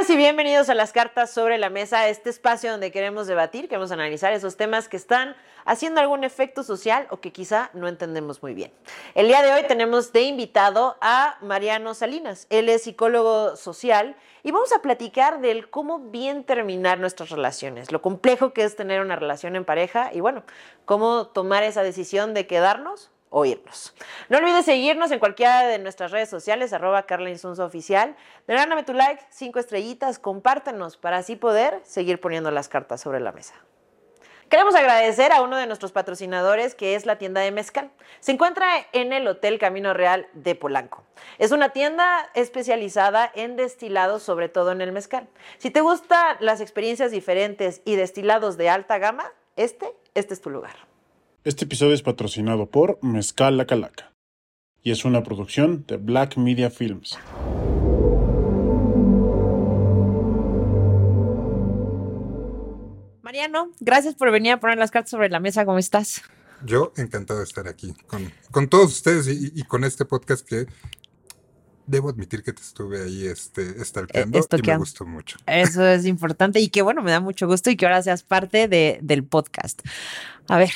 Bienvenidas y bienvenidos a las cartas sobre la mesa, este espacio donde queremos debatir, queremos analizar esos temas que están haciendo algún efecto social o que quizá no entendemos muy bien. El día de hoy tenemos de invitado a Mariano Salinas. Él es psicólogo social y vamos a platicar del cómo bien terminar nuestras relaciones, lo complejo que es tener una relación en pareja y bueno, cómo tomar esa decisión de quedarnos oírnos. No olvides seguirnos en cualquiera de nuestras redes sociales, arroba Carla Oficial. Regálame tu like, cinco estrellitas, compártenos para así poder seguir poniendo las cartas sobre la mesa. Queremos agradecer a uno de nuestros patrocinadores que es la tienda de Mezcal. Se encuentra en el Hotel Camino Real de Polanco. Es una tienda especializada en destilados, sobre todo en el mezcal. Si te gustan las experiencias diferentes y destilados de alta gama, este, este es tu lugar. Este episodio es patrocinado por Mezcal La Calaca y es una producción de Black Media Films. Mariano, gracias por venir a poner las cartas sobre la mesa. ¿Cómo estás? Yo encantado de estar aquí con, con todos ustedes y, con este podcast que debo admitir que te estuve ahí este, stalkeando eh, y me gustó mucho. Eso es importante y que bueno, me da mucho gusto y que ahora seas parte de, del podcast. A ver,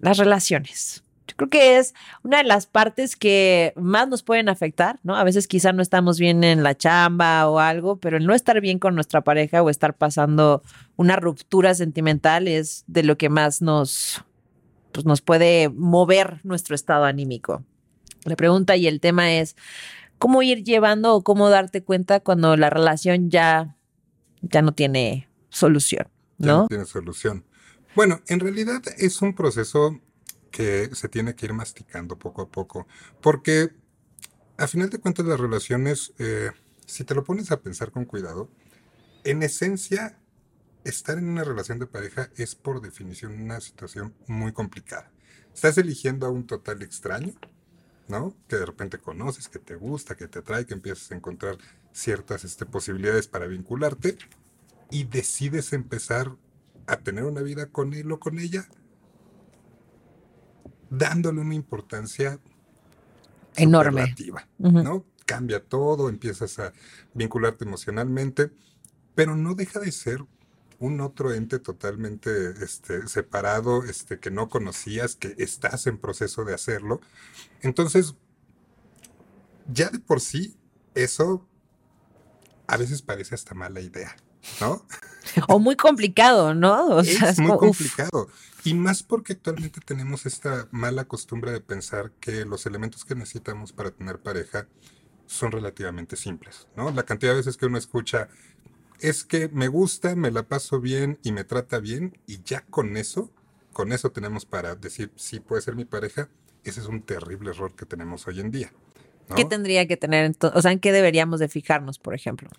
las relaciones. Yo creo que es una de las partes que más nos pueden afectar, ¿no? A veces quizá no estamos bien en la chamba o algo, pero el no estar bien con nuestra pareja o estar pasando una ruptura sentimental es de lo que más nos, pues nos puede mover nuestro estado anímico. La pregunta y el tema es, ¿cómo ir llevando o cómo darte cuenta cuando la relación ya, ya no tiene solución? ¿no? no tiene solución. Bueno, en realidad es un proceso que se tiene que ir masticando poco a poco, porque a final de cuentas las relaciones, eh, si te lo pones a pensar con cuidado, en esencia, estar en una relación de pareja es por definición una situación muy complicada. Estás eligiendo a un total extraño, ¿no? Que de repente conoces, que te gusta, que te atrae, que empiezas a encontrar ciertas este, posibilidades para vincularte y decides empezar a tener una vida con él o con ella, dándole una importancia enorme, ¿no? Cambia todo, empiezas a vincularte emocionalmente, pero no deja de ser un otro ente totalmente este, separado, este, que no conocías, que estás en proceso de hacerlo. Entonces, ya de por sí, eso a veces parece hasta mala idea, ¿no? o muy complicado, ¿no? es, muy complicado. Y más porque actualmente tenemos esta mala costumbre de pensar que los elementos que necesitamos para tener pareja son relativamente simples, ¿no? La cantidad de veces que uno escucha es que me gusta, me la paso bien y me trata bien y ya con eso, con eso tenemos para decir sí puede ser mi pareja. Ese es un terrible error que tenemos hoy en día. ¿Qué tendría que tener, o sea, en qué deberíamos de fijarnos, por ejemplo?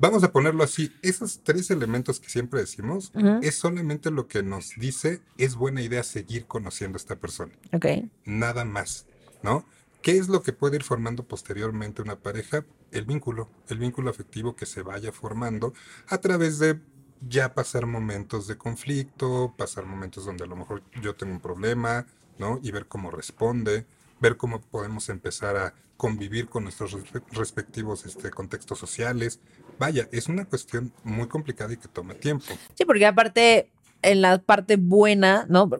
Vamos a ponerlo así, esos tres elementos que siempre decimos es solamente lo que nos dice es buena idea seguir conociendo a esta persona. Ok. Nada más, ¿no? ¿Qué es lo que puede ir formando posteriormente una pareja? El vínculo, el vínculo afectivo que se vaya formando a través de ya pasar momentos de conflicto, pasar momentos donde a lo mejor yo tengo un problema, ¿no? Y ver cómo responde, ver cómo podemos empezar a convivir con nuestros respectivos este, contextos sociales. Vaya, es una cuestión muy complicada y que toma tiempo. Sí, porque aparte, en la parte buena, ¿no?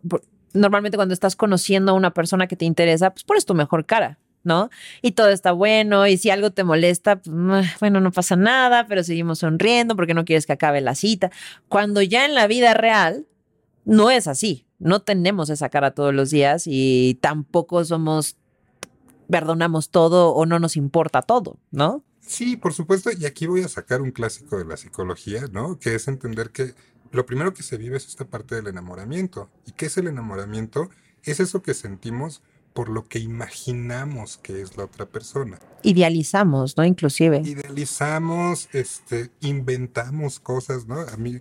Normalmente cuando estás conociendo a una persona que te interesa, pues pones tu mejor cara. ¿no? Y todo está bueno, y si algo te molesta, pues, bueno, no pasa nada, pero seguimos sonriendo porque no quieres que acabe la cita. Cuando ya en la vida real no es así, no tenemos esa cara todos los días y tampoco somos perdonamos todo o no nos importa todo, ¿no? Sí, por supuesto, y aquí voy a sacar un clásico de la psicología, ¿no? Que es entender que lo primero que se vive es esta parte del enamoramiento. ¿Y qué es el enamoramiento? Es eso que sentimos por lo que imaginamos que es la otra persona. Idealizamos, ¿no? Inclusive. Idealizamos, este, inventamos cosas, ¿no? A mí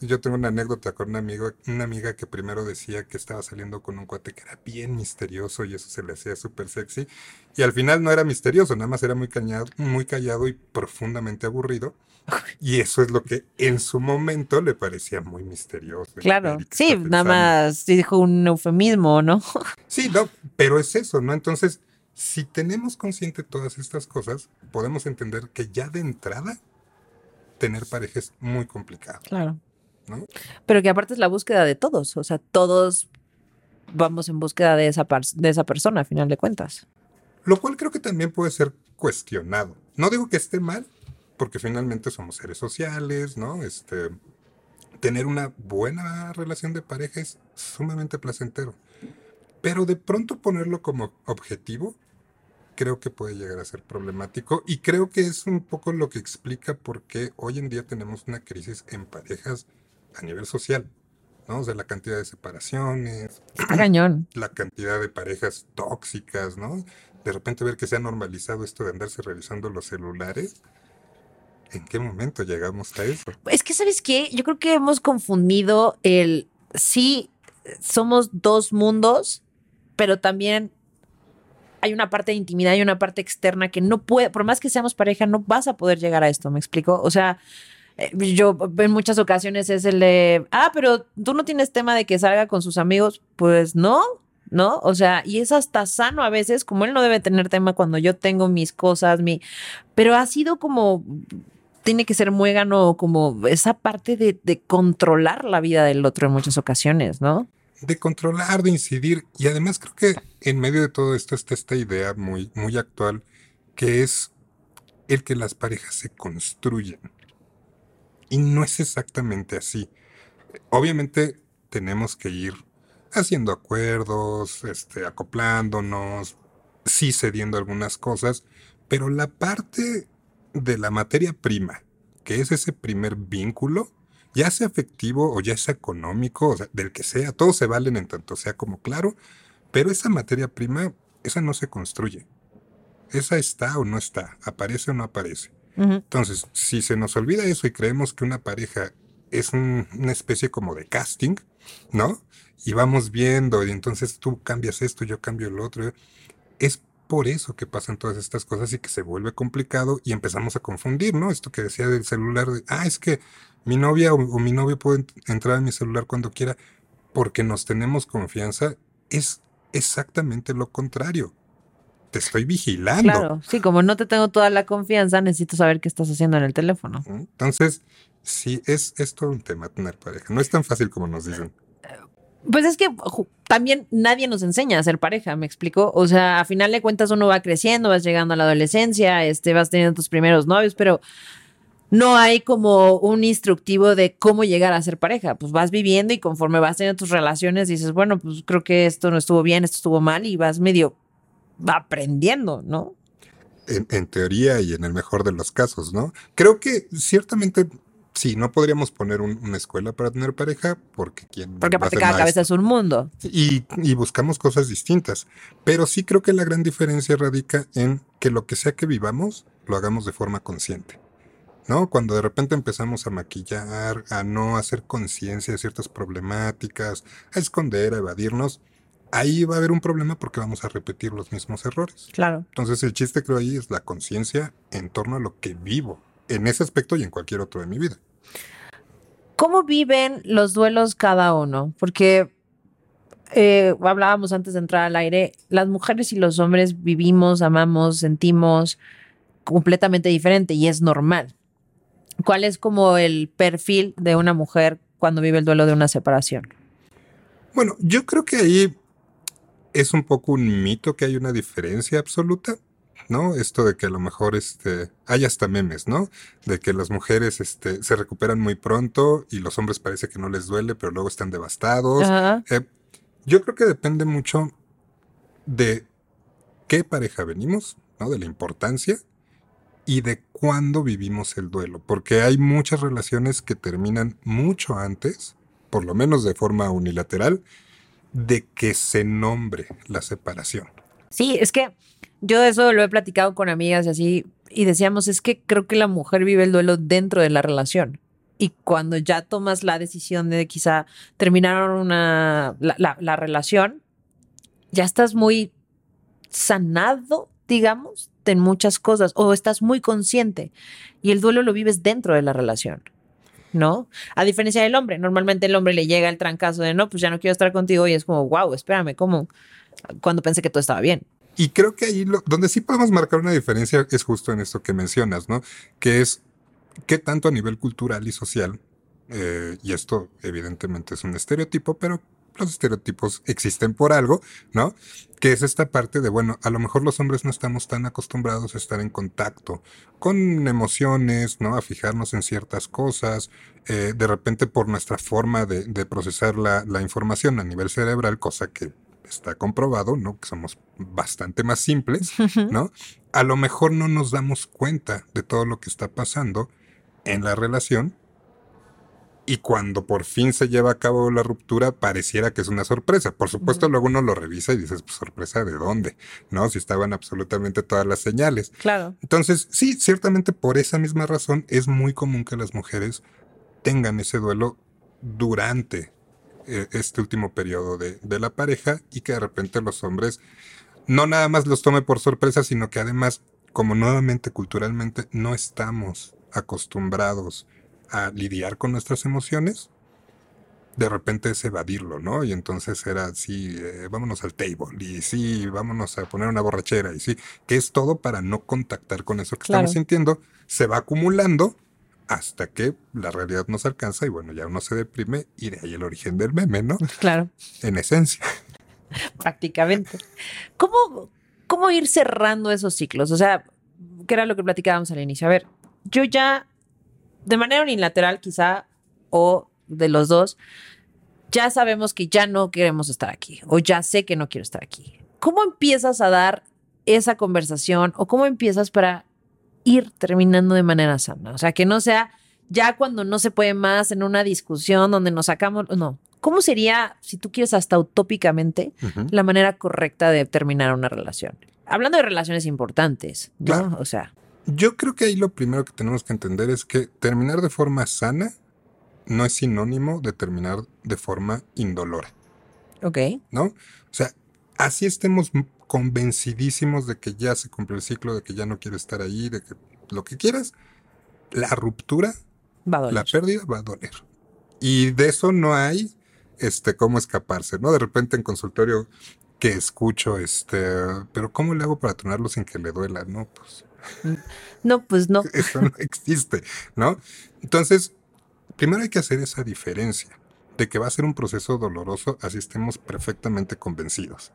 yo tengo una anécdota con una amiga, una amiga que primero decía que estaba saliendo con un cuate que era bien misterioso y eso se le hacía súper sexy. Y al final no era misterioso, nada más era muy, cañado, muy callado y profundamente aburrido. Y eso es lo que en su momento le parecía muy misterioso. Claro, sí, nada más dijo un eufemismo, ¿no? Sí, no, pero es eso, ¿no? Entonces, si tenemos consciente todas estas cosas, podemos entender que ya de entrada tener pareja es muy complicado. Claro. ¿no? Pero que aparte es la búsqueda de todos, o sea, todos vamos en búsqueda de esa, de esa persona, a final de cuentas. Lo cual creo que también puede ser cuestionado. No digo que esté mal, porque finalmente somos seres sociales, ¿no? Este, tener una buena relación de pareja es sumamente placentero. Pero de pronto ponerlo como objetivo, creo que puede llegar a ser problemático y creo que es un poco lo que explica por qué hoy en día tenemos una crisis en parejas a nivel social. ¿no? O sea, la cantidad de separaciones. cañón. La cantidad de parejas tóxicas, ¿no? De repente ver que se ha normalizado esto de andarse revisando los celulares. ¿En qué momento llegamos a eso? Es que, ¿sabes qué? Yo creo que hemos confundido el sí, somos dos mundos, pero también hay una parte de intimidad y una parte externa que no puede, por más que seamos pareja, no vas a poder llegar a esto, ¿me explico? O sea, eh, yo en muchas ocasiones es el de, ah, pero tú no tienes tema de que salga con sus amigos, pues no, ¿no? O sea, y es hasta sano a veces, como él no debe tener tema cuando yo tengo mis cosas, mi, pero ha sido como, tiene que ser muégano, como esa parte de, de controlar la vida del otro en muchas ocasiones, ¿no? De controlar, de incidir, y además creo que en medio de todo esto está esta idea muy, muy actual, que es el que las parejas se construyen. Y no es exactamente así. Obviamente tenemos que ir haciendo acuerdos, este, acoplándonos, sí cediendo algunas cosas, pero la parte de la materia prima, que es ese primer vínculo, ya sea afectivo o ya sea económico, o sea, del que sea, todos se valen en tanto sea como claro, pero esa materia prima, esa no se construye. Esa está o no está, aparece o no aparece. Entonces, si se nos olvida eso y creemos que una pareja es una especie como de casting, ¿no? Y vamos viendo, y entonces tú cambias esto, yo cambio el otro. Es por eso que pasan todas estas cosas y que se vuelve complicado y empezamos a confundir, ¿no? Esto que decía del celular, de, ah, es que mi novia o, o mi novio puede entrar en mi celular cuando quiera porque nos tenemos confianza, es exactamente lo contrario te estoy vigilando. Claro, sí, como no te tengo toda la confianza, necesito saber qué estás haciendo en el teléfono. Entonces, sí, es, es todo un tema tener pareja. No es tan fácil como nos dicen. Pues es que también nadie nos enseña a ser pareja, ¿me explico? O sea, a final de cuentas uno va creciendo, vas llegando a la adolescencia, este, vas teniendo tus primeros novios, pero no hay como un instructivo de cómo llegar a ser pareja. Pues vas viviendo y conforme vas teniendo tus relaciones dices, bueno, pues creo que esto no estuvo bien, esto estuvo mal y vas medio aprendiendo, ¿no? En, teoría y en el mejor de los casos, ¿no? Creo que ciertamente sí, no podríamos poner una escuela para tener pareja porque quien... Porque aparte cada cabeza es un mundo. Y, y, buscamos cosas distintas. Pero sí creo que la gran diferencia radica en que lo que sea que vivamos, lo hagamos de forma consciente. ¿No? Cuando de repente empezamos a maquillar, a no hacer conciencia de ciertas problemáticas, a esconder, a evadirnos, ahí va a haber un problema porque vamos a repetir los mismos errores. Claro. Entonces el chiste creo ahí es la conciencia en torno a lo que vivo, en ese aspecto y en cualquier otro de mi vida. ¿Cómo viven los duelos cada uno? Porque eh, hablábamos antes de entrar al aire, las mujeres y los hombres vivimos, amamos, sentimos completamente diferente y es normal. ¿Cuál es como el perfil de una mujer cuando vive el duelo de una separación? Bueno, yo creo que ahí es un poco un mito que hay una diferencia absoluta, ¿no? Esto de que a lo mejor este, hay hasta memes, ¿no? De que las mujeres este, se recuperan muy pronto y los hombres parece que no les duele, pero luego están devastados. Eh, yo creo que depende mucho de qué pareja venimos, ¿no? De la importancia y de cuándo vivimos el duelo, porque hay muchas relaciones que terminan mucho antes, por lo menos de forma unilateral, de que se nombre la separación. Sí, es que yo eso lo he platicado con amigas y así, y decíamos, es que creo que la mujer vive el duelo dentro de la relación. Y cuando ya tomas la decisión de quizá terminar una, la relación, ya estás muy sanado, digamos, en muchas cosas, o estás muy consciente. Y el duelo lo vives dentro de la relación. ¿no? A diferencia del hombre, normalmente el hombre le llega el trancazo de no, pues ya no quiero estar contigo y es como, wow, espérame, ¿cómo? Cuando pensé que todo estaba bien. Y creo que ahí lo, donde sí podemos marcar una diferencia es justo en esto que mencionas, ¿no? Que es qué tanto a nivel cultural y social, eh, y esto evidentemente es un estereotipo, pero los estereotipos existen por algo, ¿no? Que es esta parte de, bueno, a lo mejor los hombres no estamos tan acostumbrados a estar en contacto con emociones, ¿no? A fijarnos en ciertas cosas, eh, de repente por nuestra forma de, de procesar la, la información a nivel cerebral, cosa que está comprobado, ¿no? Que somos bastante más simples, ¿no? A lo mejor no nos damos cuenta de todo lo que está pasando en la relación y cuando por fin se lleva a cabo la ruptura pareciera que es una sorpresa. Por supuesto, luego uno lo revisa y dices, pues sorpresa de dónde, ¿no? Si estaban absolutamente todas las señales. Claro. Entonces, sí, ciertamente por esa misma razón es muy común que las mujeres tengan ese duelo durante eh, este último periodo de, de la pareja y que de repente los hombres no nada más los tome por sorpresa, sino que además, como nuevamente culturalmente no estamos acostumbrados a lidiar con nuestras emociones, de repente es evadirlo, ¿no? Y entonces era así, eh, vámonos al table, y sí, vámonos a poner una borrachera, y sí, que es todo para no contactar con eso que Claro. estamos sintiendo, se va acumulando hasta que la realidad nos alcanza y bueno, ya uno se deprime y de ahí el origen del meme, ¿no? Claro. En esencia. prácticamente. ¿Cómo, ¿Cómo ir cerrando esos ciclos? O sea, que era lo que platicábamos al inicio. A ver, yo ya, de manera unilateral quizá, o de los dos, ya sabemos que ya no queremos estar aquí, o ya sé que no quiero estar aquí. ¿Cómo empiezas a dar esa conversación o cómo empiezas para ir terminando de manera sana? O sea, que no sea ya cuando no se puede más en una discusión donde nos sacamos, no. ¿Cómo sería, si tú quieres hasta utópicamente, la manera correcta de terminar una relación? Hablando de relaciones importantes, ¿no? Claro. O sea, Yo creo que ahí lo primero que tenemos que entender es que terminar de forma sana no es sinónimo de terminar de forma indolora, ok, ¿no? O sea, así estemos convencidísimos de que ya se cumplió el ciclo, de que ya no quiere estar ahí, de que lo que quieras, la ruptura, va a doler. la pérdida va a doler. Y de eso no hay este cómo escaparse, ¿no? De repente en consultorio que escucho este, pero ¿cómo le hago para tronarlo sin que le duela? No, pues No, pues no. eso no existe, ¿no? Entonces, primero hay que hacer esa diferencia de que va a ser un proceso doloroso, así estemos perfectamente convencidos.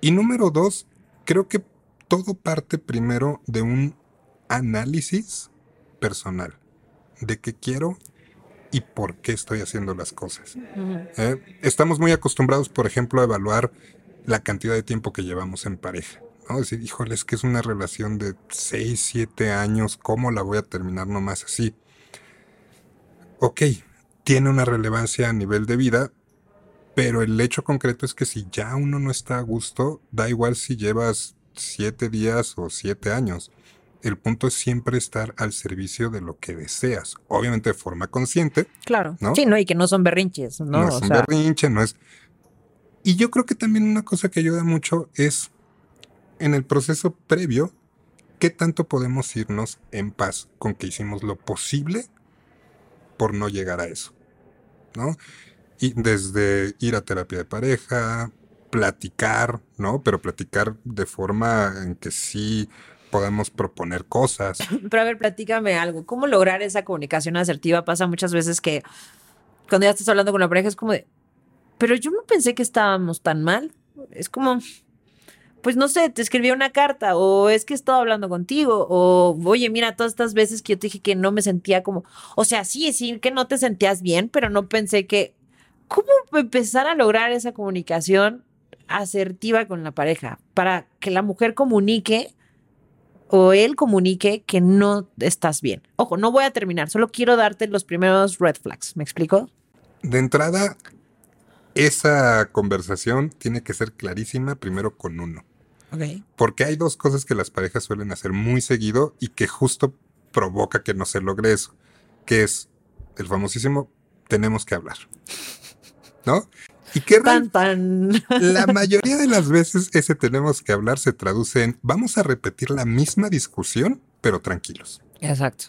Y número dos, creo que todo parte primero de un análisis personal de qué quiero y por qué estoy haciendo las cosas. ¿eh? Estamos muy acostumbrados, por ejemplo, a evaluar la cantidad de tiempo que llevamos en pareja. ¿No? Decir, híjole, es que es una relación de 6, 7 años, ¿cómo la voy a terminar nomás así? Ok, tiene una relevancia a nivel de vida, pero el hecho concreto es que si ya uno no está a gusto, da igual si llevas 7 días o 7 años. El punto es siempre estar al servicio de lo que deseas, obviamente de forma consciente, Claro. ¿No? Sí, no, y que no son berrinches, ¿no? no, es un sea, berrinche, no es... Y yo creo que también una cosa que ayuda mucho es en el proceso previo, qué tanto podemos irnos en paz con que hicimos lo posible por no llegar a eso, ¿no? Y desde ir a terapia de pareja, platicar, ¿no? Pero platicar de forma en que sí podemos proponer cosas. Pero a ver, platícame algo. ¿Cómo lograr esa comunicación asertiva? Pasa muchas veces que cuando ya estás hablando con la pareja es como de, pero yo no pensé que estábamos tan mal. Es como, pues no sé, te escribí una carta o es que he estado hablando contigo o oye, mira, todas estas veces que yo te dije que no me sentía como, o sea, sí, sí, que no te sentías bien, pero no pensé que, ¿cómo empezar a lograr esa comunicación asertiva con la pareja para que la mujer comunique o él comunique que no estás bien. Ojo, no voy a terminar, solo quiero darte los primeros red flags. ¿Me explico? De entrada, esa conversación tiene que ser clarísima primero con uno. Porque hay dos cosas que las parejas suelen hacer muy seguido y que justo provoca que no se logre eso, que es el famosísimo tenemos que hablar. ¿No? Y que Tan, tan. la mayoría de las veces ese tenemos que hablar se traduce en vamos a repetir la misma discusión, pero tranquilos. Exacto.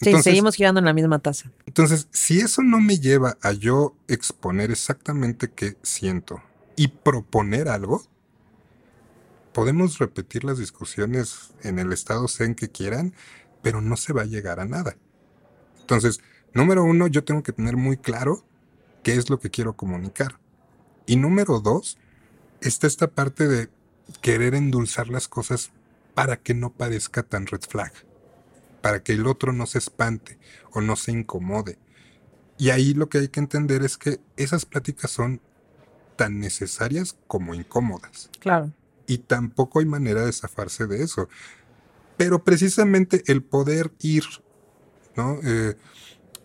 Sí, Entonces- seguimos girando en la misma taza. Entonces, si eso no me lleva a yo exponer exactamente qué siento y proponer algo, podemos repetir las discusiones en el estado zen que quieran, pero no se va a llegar a nada. Entonces, número uno, yo tengo que tener muy claro qué es lo que quiero comunicar. Y número dos, está esta parte de querer endulzar las cosas para que no parezca tan red flag, para que el otro no se espante o no se incomode. Y ahí lo que hay que entender es que esas pláticas son tan necesarias como incómodas. Claro. Y tampoco hay manera de zafarse de eso. Pero precisamente el poder ir, ¿no? Eh,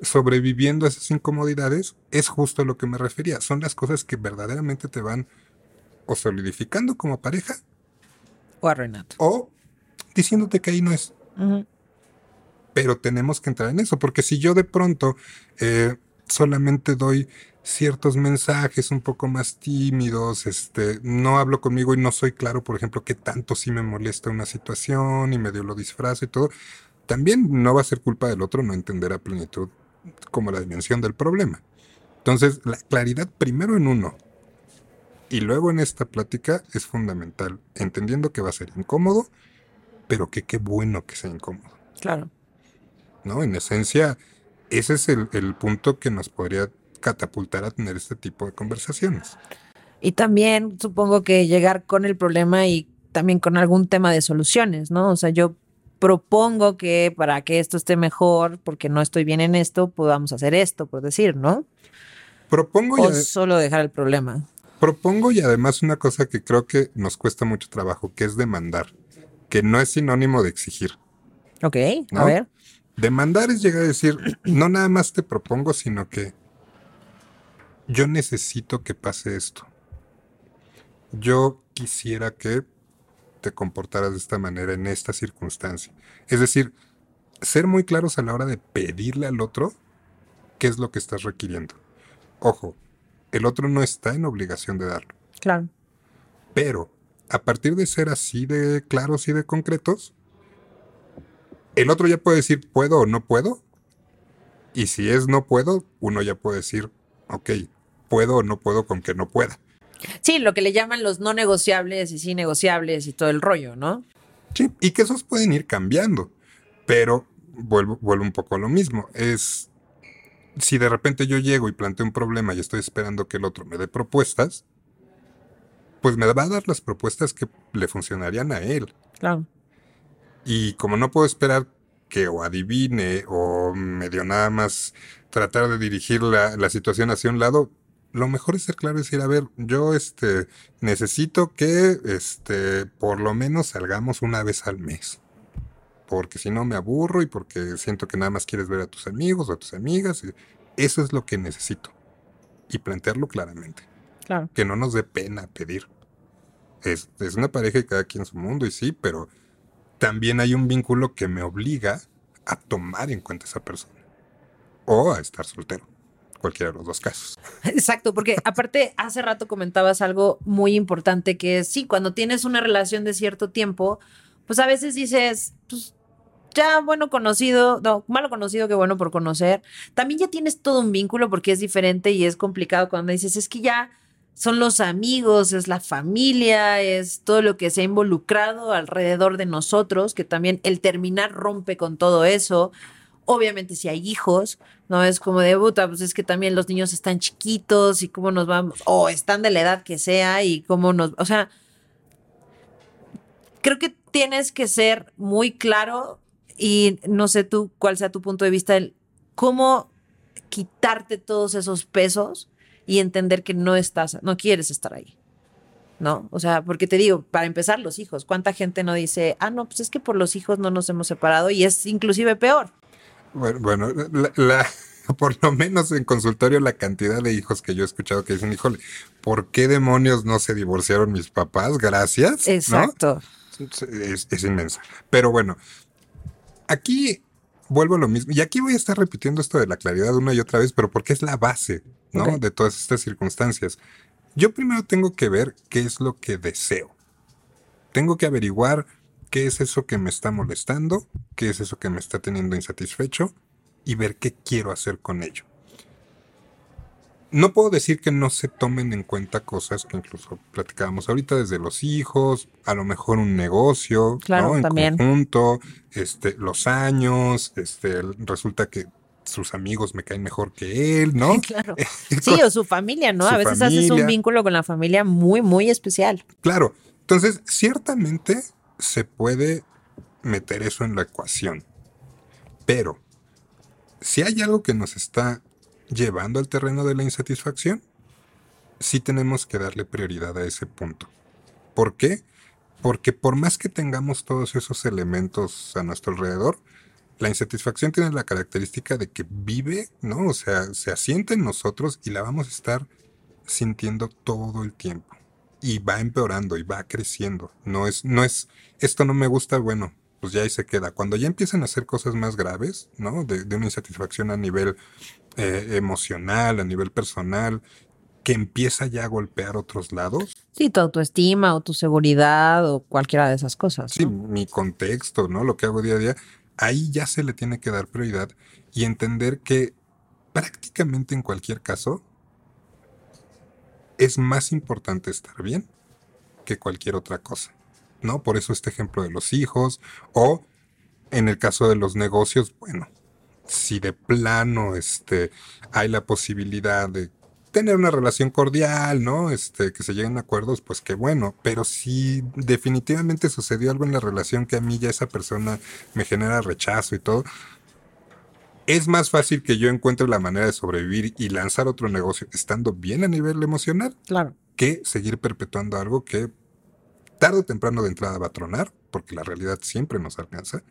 sobreviviendo a esas incomodidades es justo a lo que me refería. Son las cosas que verdaderamente te van o solidificando como pareja O arruinando. o diciéndote que ahí no es. Pero tenemos que entrar en eso, porque si yo de pronto eh, solamente doy ciertos mensajes un poco más tímidos, este, no hablo conmigo y no soy claro, por ejemplo, qué tanto sí me molesta una situación y medio lo disfrazo y todo, también no va a ser culpa del otro no entender a plenitud como la dimensión del problema. Entonces, la claridad primero en uno y luego en esta plática es fundamental, entendiendo que va a ser incómodo, pero que qué bueno que sea incómodo. Claro. ¿no? En esencia, ese es el, el punto que nos podría catapultar a tener este tipo de conversaciones. Y también supongo que llegar con el problema y también con algún tema de soluciones, ¿no? O sea, yo propongo que para que esto esté mejor, porque no estoy bien en esto, podamos hacer esto, por decir, ¿no? Propongo O solo dejar el problema. propongo y además una cosa que creo que nos cuesta mucho trabajo, que es demandar, que no es sinónimo de exigir. Ok, a ver. Demandar es llegar a decir, no nada más te propongo, sino que yo necesito que pase esto. Yo quisiera que te comportaras de esta manera en esta circunstancia. Es decir, ser muy claros a la hora de pedirle al otro qué es lo que estás requiriendo. Ojo, el otro no está en obligación de darlo. Claro. Pero a partir de ser así de claros y de concretos, el otro ya puede decir puedo o no puedo. Y si es no puedo, uno ya puede decir, ok, puedo o no puedo con que no pueda. Sí, lo que le llaman los no negociables y sí negociables y todo el rollo, ¿no? Sí, y que esos pueden ir cambiando. Pero vuelvo, vuelvo un poco a lo mismo. Es si de repente yo llego y planteo un problema y estoy esperando que el otro me dé propuestas, pues me va a dar las propuestas que le funcionarían a él. Claro. Y como no puedo esperar que o adivine o medio nada más tratar de dirigir la, la situación hacia un lado, lo mejor es ser claro y decir, a ver, yo este necesito que este por lo menos salgamos una vez al mes. Porque si no me aburro y porque siento que nada más quieres ver a tus amigos o a tus amigas. Eso es lo que necesito. Y plantearlo claramente. Claro. Que no nos dé pena pedir. Es, es una pareja y cada quien su mundo, y sí, pero también hay un vínculo que me obliga a tomar en cuenta a esa persona. O a estar soltero. Cualquiera de los dos casos. Exacto, porque aparte hace rato comentabas algo muy importante que es, sí, cuando tienes una relación de cierto tiempo, pues a veces dices, pues ya bueno conocido, no, malo conocido que bueno por conocer. También ya tienes todo un vínculo porque es diferente y es complicado cuando dices, es que ya son los amigos, es la familia, es todo lo que se ha involucrado alrededor de nosotros, que también el terminar rompe con todo eso. Obviamente si hay hijos, no es como de puta, pues es que también los niños están chiquitos y cómo nos vamos, o están de la edad que sea y cómo nos, o sea, creo que tienes que ser muy claro y no sé tú cuál sea tu punto de vista, el cómo quitarte todos esos pesos y entender que no estás, no quieres estar ahí. ¿No? O sea, porque te digo, para empezar, los hijos. ¿Cuánta gente no dice, ah, no, pues es que por los hijos no nos hemos separado y es inclusive peor? Bueno, bueno la, la- por lo menos en consultorio la cantidad de hijos que yo he escuchado que dicen, híjole, ¿por qué demonios no se divorciaron mis papás? Gracias. ¿no? Exacto. es, es inmensa. Pero bueno, aquí vuelvo a lo mismo. Y aquí voy a estar repitiendo esto de la claridad una y otra vez, pero porque es la base, ¿no? De todas estas circunstancias. Yo primero tengo que ver qué es lo que deseo. Tengo que averiguar qué es eso que me está molestando, qué es eso que me está teniendo insatisfecho y ver qué quiero hacer con ello. No puedo decir que no se tomen en cuenta cosas que incluso platicábamos ahorita desde los hijos, a lo mejor un negocio, Claro, ¿no? En también. conjunto, este, los años, este, resulta que sus amigos me caen mejor que él, ¿no? claro. Sí, o su familia, ¿no? a veces haces un vínculo con la familia muy, muy especial. Claro. Entonces, ciertamente se puede meter eso en la ecuación. Pero, si hay algo que nos está llevando al terreno de la insatisfacción, sí tenemos que darle prioridad a ese punto. ¿Por qué? Porque por más que tengamos todos esos elementos a nuestro alrededor, la insatisfacción tiene la característica de que vive, ¿no? O sea, se asienta en nosotros y la vamos a estar sintiendo todo el tiempo. Y va empeorando y va creciendo. No es, no es, esto no me gusta, bueno, pues ya ahí se queda. Cuando ya empiezan a hacer cosas más graves, ¿no? De, una insatisfacción a nivel eh, emocional, a nivel personal, que empieza ya a golpear otros lados. Sí, tu autoestima o tu seguridad o cualquiera de esas cosas. Sí, mi contexto, ¿no? Lo que hago día a día, ahí ya se le tiene que dar prioridad y entender que prácticamente en cualquier caso es más importante estar bien que cualquier otra cosa, ¿no? Por eso este ejemplo de los hijos o en el caso de los negocios, bueno, si de plano este, hay la posibilidad de tener una relación cordial, ¿no? Este, que se lleguen a acuerdos, pues qué bueno. Pero si definitivamente sucedió algo en la relación que a mí ya esa persona me genera rechazo y todo, es más fácil que yo encuentre la manera de sobrevivir y lanzar otro negocio estando bien a nivel emocional. Claro. Que seguir perpetuando algo que tarde o temprano de entrada va a tronar, porque la realidad siempre nos alcanza.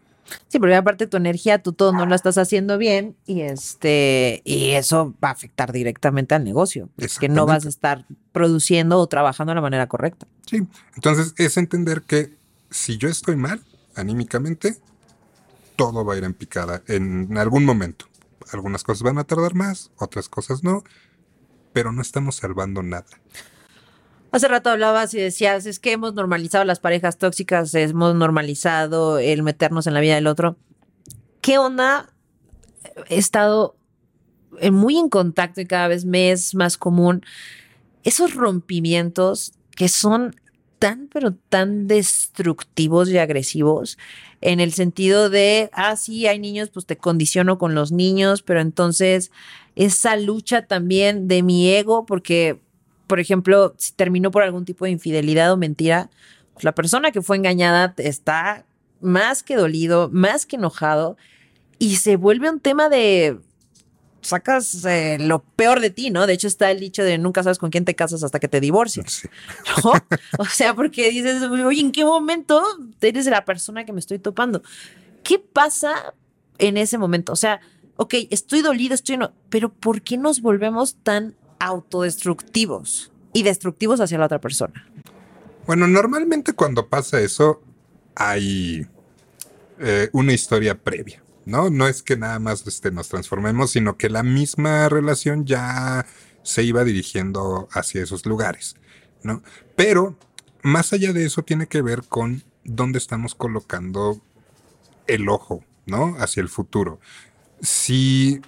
Sí, porque aparte tu energía, tú todo no lo estás haciendo bien y este y eso va a afectar directamente al negocio, que no vas a estar produciendo o trabajando de la manera correcta. Sí, entonces es entender que si yo estoy mal anímicamente, todo va a ir en picada en algún momento. Algunas cosas van a tardar más, otras cosas no, pero no estamos salvando nada. Hace rato hablabas y decías, es que hemos normalizado las parejas tóxicas, hemos normalizado el meternos en la vida del otro. ¿Qué onda? He estado muy en contacto y cada vez me es más común esos rompimientos que son tan, pero tan destructivos y agresivos en el sentido de, ah, sí, hay niños, pues te condiciono con los niños, pero entonces esa lucha también de mi ego, porque por ejemplo, si terminó por algún tipo de infidelidad o mentira, pues la persona que fue engañada está más que dolido, más que enojado y se vuelve un tema de sacas eh, lo peor de ti, ¿no? De hecho está el dicho de nunca sabes con quién te casas hasta que te divorcias. O sea, porque dices, oye, ¿en qué momento eres la persona que me estoy topando? ¿Qué pasa en ese momento? O sea, ok, estoy dolido, estoy no, pero ¿por qué nos volvemos tan autodestructivos y destructivos hacia la otra persona. Bueno, normalmente cuando pasa eso hay eh, una historia previa, ¿no? No es que nada más este, nos transformemos, sino que la misma relación ya se iba dirigiendo hacia esos lugares, ¿no? Pero más allá de eso tiene que ver con dónde estamos colocando el ojo, ¿no? Hacia el futuro. Si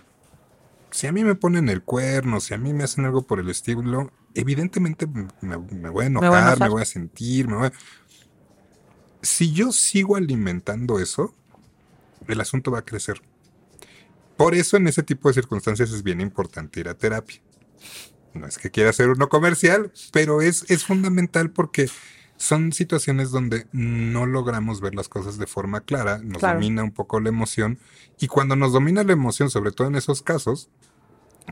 si a mí me ponen el cuerno, si a mí me hacen algo por el estilo, evidentemente me, voy a enojar, me voy a, sentir, me voy a... Si yo sigo alimentando eso, el asunto va a crecer. Por eso en ese tipo de circunstancias es bien importante ir a terapia. No es que quiera hacer uno comercial, pero es, es fundamental porque son situaciones donde no logramos ver las cosas de forma clara, nos domina un poco la emoción y cuando nos domina la emoción, sobre todo en esos casos,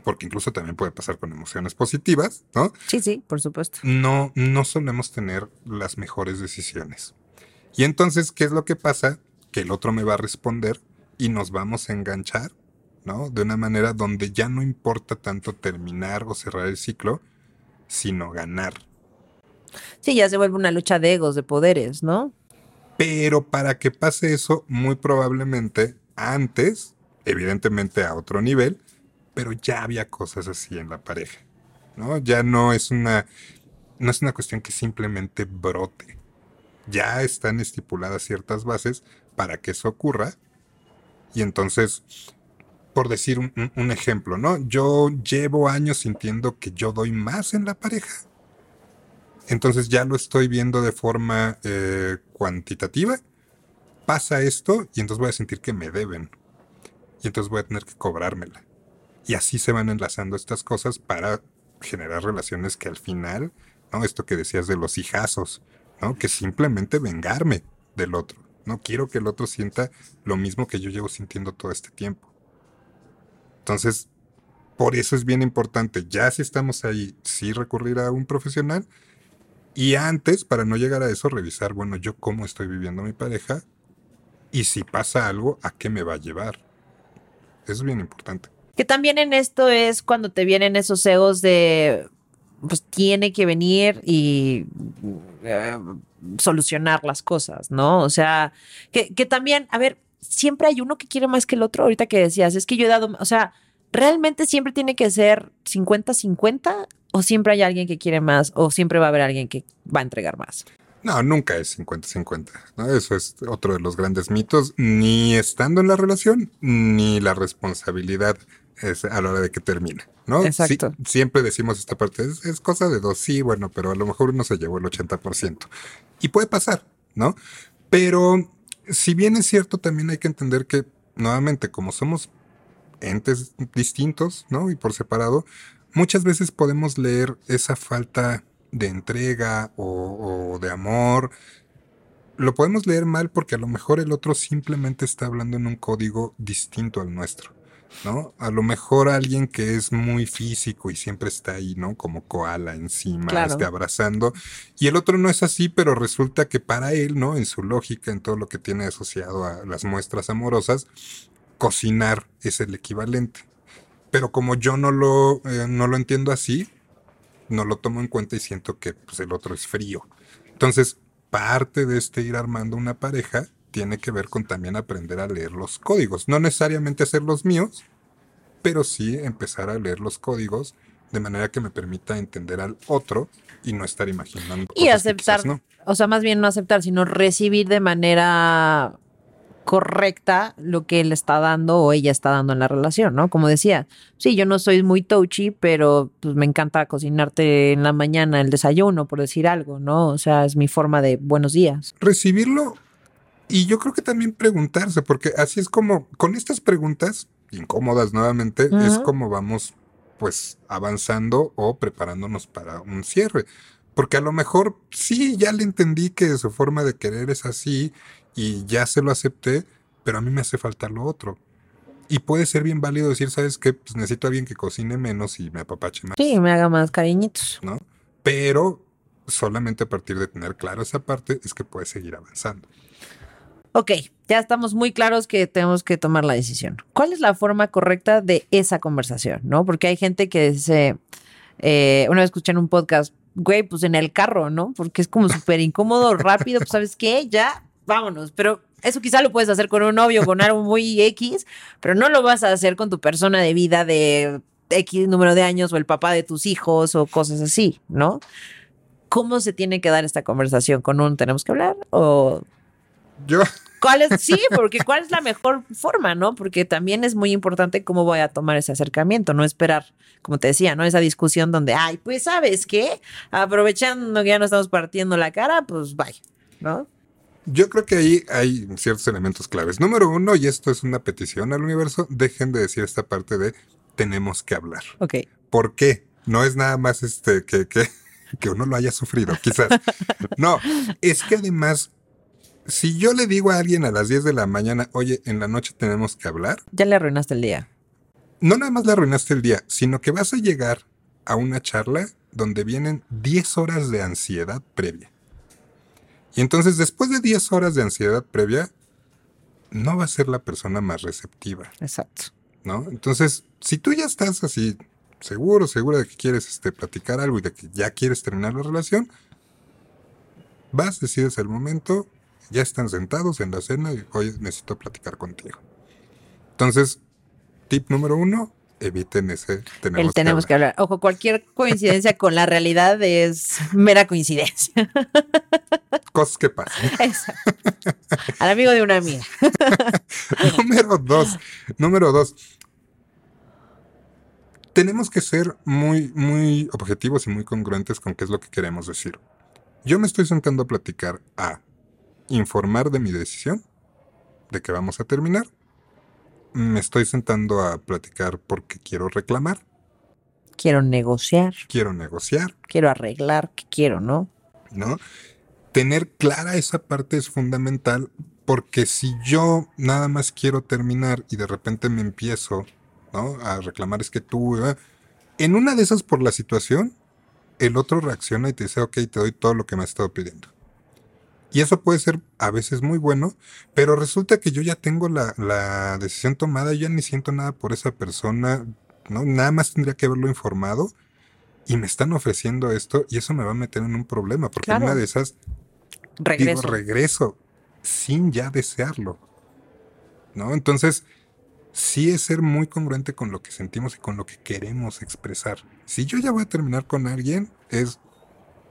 porque incluso también puede pasar con emociones positivas, ¿no? Sí, sí, por supuesto. No, no solemos tener las mejores decisiones. Y entonces, ¿qué es lo que pasa? Que el otro me va a responder y nos vamos a enganchar, ¿no? De una manera donde ya no importa tanto terminar o cerrar el ciclo, sino ganar. Sí, ya se vuelve una lucha de egos, de poderes, ¿no? Pero para que pase eso, muy probablemente antes, evidentemente a otro nivel, pero ya había cosas así en la pareja, ¿no? Ya no es una, no es una cuestión que simplemente brote. Ya están estipuladas ciertas bases para que eso ocurra. Y entonces, por decir un, ejemplo, ¿no? Yo llevo años sintiendo que yo doy más en la pareja. Entonces ya lo estoy viendo de forma eh, cuantitativa. Pasa esto y entonces voy a sentir que me deben y entonces voy a tener que cobrármela. Y así se van enlazando estas cosas para generar relaciones que al final, ¿no? Esto que decías de los hijazos, ¿no? Que simplemente vengarme del otro. No quiero que el otro sienta lo mismo que yo llevo sintiendo todo este tiempo. Entonces, por eso es bien importante, ya si estamos ahí, sí recurrir a un profesional. Y antes, para no llegar a eso, revisar, bueno, yo cómo estoy viviendo mi pareja y si pasa algo, ¿a qué me va a llevar? Eso es bien importante. Que también en esto es cuando te vienen esos egos de, pues tiene que venir y eh, solucionar las cosas, ¿no? O sea, que, también, a ver, siempre hay uno que quiere más que el otro. Ahorita que decías, es que yo he dado, o sea, realmente siempre tiene que ser 50-50 o siempre hay alguien que quiere más o siempre va a haber alguien que va a entregar más. No, nunca es 50-50. ¿no? Eso es otro de los grandes mitos, ni estando en la relación, ni la responsabilidad es a la hora de que termina. ¿no? Exacto. siempre decimos esta parte, es, es, cosa de dos, sí, bueno, pero a lo mejor uno se llevó el 80%. Y puede pasar, ¿no? Pero si bien es cierto, también hay que entender que, nuevamente, como somos entes distintos, ¿no? Y por separado, muchas veces podemos leer esa falta de entrega o, o, de amor. Lo podemos leer mal porque a lo mejor el otro simplemente está hablando en un código distinto al nuestro. ¿No? A lo mejor alguien que es muy físico y siempre está ahí, ¿no? Como koala encima, claro. este, abrazando. Y el otro no es así, pero resulta que para él, ¿no? En su lógica, en todo lo que tiene asociado a las muestras amorosas, cocinar es el equivalente. Pero como yo no lo, eh, no lo entiendo así, no lo tomo en cuenta y siento que pues, el otro es frío. Entonces, parte de este ir armando una pareja tiene que ver con también aprender a leer los códigos. No necesariamente hacer los míos, pero sí empezar a leer los códigos de manera que me permita entender al otro y no estar imaginando. Y aceptar, no. o sea, más bien no aceptar, sino recibir de manera correcta lo que él está dando o ella está dando en la relación, ¿no? Como decía, sí, yo no soy muy touchy, pero pues me encanta cocinarte en la mañana el desayuno, por decir algo, ¿no? O sea, es mi forma de buenos días. Recibirlo y yo creo que también preguntarse, porque así es como, con estas preguntas, incómodas nuevamente, uh -huh. es como vamos pues avanzando o preparándonos para un cierre. Porque a lo mejor sí, ya le entendí que su forma de querer es así y ya se lo acepté, pero a mí me hace falta lo otro. Y puede ser bien válido decir, ¿sabes qué? Pues necesito a alguien que cocine menos y me apapache más. Sí, me haga más cariñitos. ¿No? Pero solamente a partir de tener claro esa parte es que puedes seguir avanzando. Ok, ya estamos muy claros que tenemos que tomar la decisión. ¿Cuál es la forma correcta de esa conversación? ¿No? Porque hay gente que dice, eh, una vez escuché en un podcast, güey, pues en el carro, ¿no? Porque es como súper incómodo, rápido, pues sabes qué, ya, vámonos. Pero eso quizá lo puedes hacer con un novio, con algo muy X, pero no lo vas a hacer con tu persona de vida de X número de años o el papá de tus hijos o cosas así, ¿no? ¿Cómo se tiene que dar esta conversación? ¿Con un tenemos que hablar o yo. ¿Cuál es? Sí, porque cuál es la mejor forma, ¿no? Porque también es muy importante cómo voy a tomar ese acercamiento, no esperar, como te decía, ¿no? Esa discusión donde, ay, pues, ¿sabes qué? Aprovechando que ya no estamos partiendo la cara, pues, bye, ¿no? Yo creo que ahí hay ciertos elementos claves. Número uno, y esto es una petición al universo, dejen de decir esta parte de tenemos que hablar. Ok. ¿Por qué? No es nada más este que, que, que uno lo haya sufrido, quizás. No, es que además si yo le digo a alguien a las 10 de la mañana, oye, en la noche tenemos que hablar. Ya le arruinaste el día. No nada más le arruinaste el día, sino que vas a llegar a una charla donde vienen 10 horas de ansiedad previa. Y entonces, después de 10 horas de ansiedad previa, no va a ser la persona más receptiva. Exacto. ¿No? Entonces, si tú ya estás así, seguro, segura de que quieres este, platicar algo y de que ya quieres terminar la relación, vas, decides el momento, ya están sentados en la cena y hoy necesito platicar contigo. Entonces, tip número uno, eviten ese tenemos, El tenemos que, hablar. que, hablar. Ojo, cualquier coincidencia con la realidad es mera coincidencia. Cosas que pasan. Exacto. Al amigo de una amiga. número dos. Número dos. Tenemos que ser muy, muy objetivos y muy congruentes con qué es lo que queremos decir. Yo me estoy sentando a platicar a informar de mi decisión, de que vamos a terminar, me estoy sentando a platicar porque quiero reclamar, Quiero negociar, quiero negociar, quiero arreglar, que quiero, ¿no? ¿no? Tener clara esa parte es fundamental porque si yo nada más quiero terminar y de repente me empiezo, ¿no? A reclamar es que tú, en una de esas por la situación, el otro reacciona y te dice, ok, te doy todo lo que me has estado pidiendo. Y eso puede ser a veces muy bueno, pero resulta que yo ya tengo la, la decisión tomada, yo ya ni siento nada por esa persona, ¿no? Nada más tendría que haberlo informado y me están ofreciendo esto y eso me va a meter en un problema, porque Claro. una de esas Regreso. digo regreso sin ya desearlo. ¿No? Entonces, sí es ser muy congruente con lo que sentimos y con lo que queremos expresar. Si yo ya voy a terminar con alguien, es